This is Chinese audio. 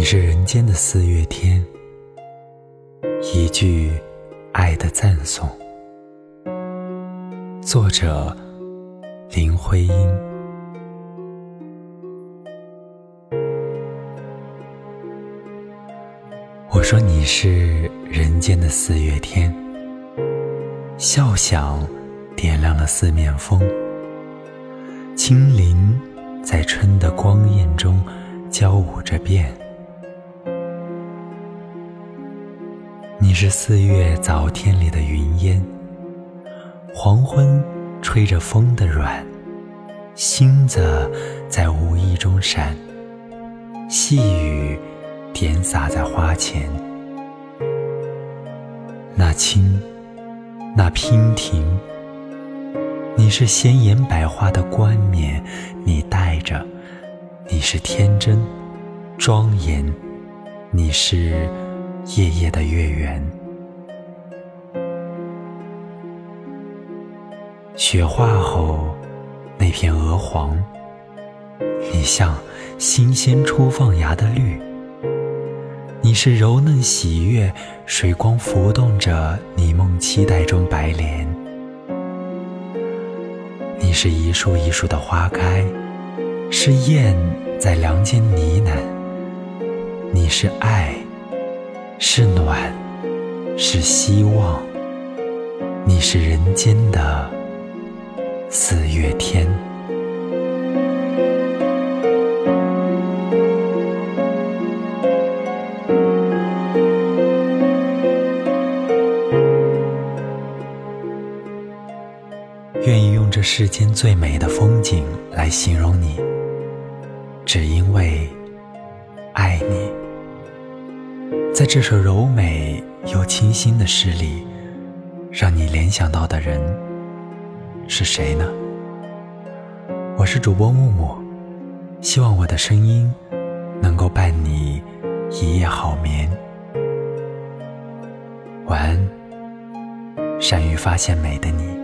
你是人间的四月天，一句爱的赞颂。作者：林徽因。我说你是人间的四月天，笑响点亮了四面风，轻灵在春的光艳中交舞着变。是四月早天里的云烟，黄昏吹着风的软，星子在无意中闪，细雨点洒在花前。那青，那娉婷，你是鲜艳百花的冠冕，你戴着；你是天真，庄严，你是。夜夜的月圆，雪化后那片鹅黄，你像新鲜初放芽的绿。你是柔嫩喜悦，水光浮动着你梦期待中白莲。你是一树一树的花开，是燕在梁间呢喃。你是爱。是暖，是希望。你是人间的四月天。愿意用这世间最美的风景来形容你，只因为爱你。在这首柔美又清新的诗里，让你联想到的人是谁呢？我是主播木木，希望我的声音能够伴你一夜好眠。晚安，善于发现美的你。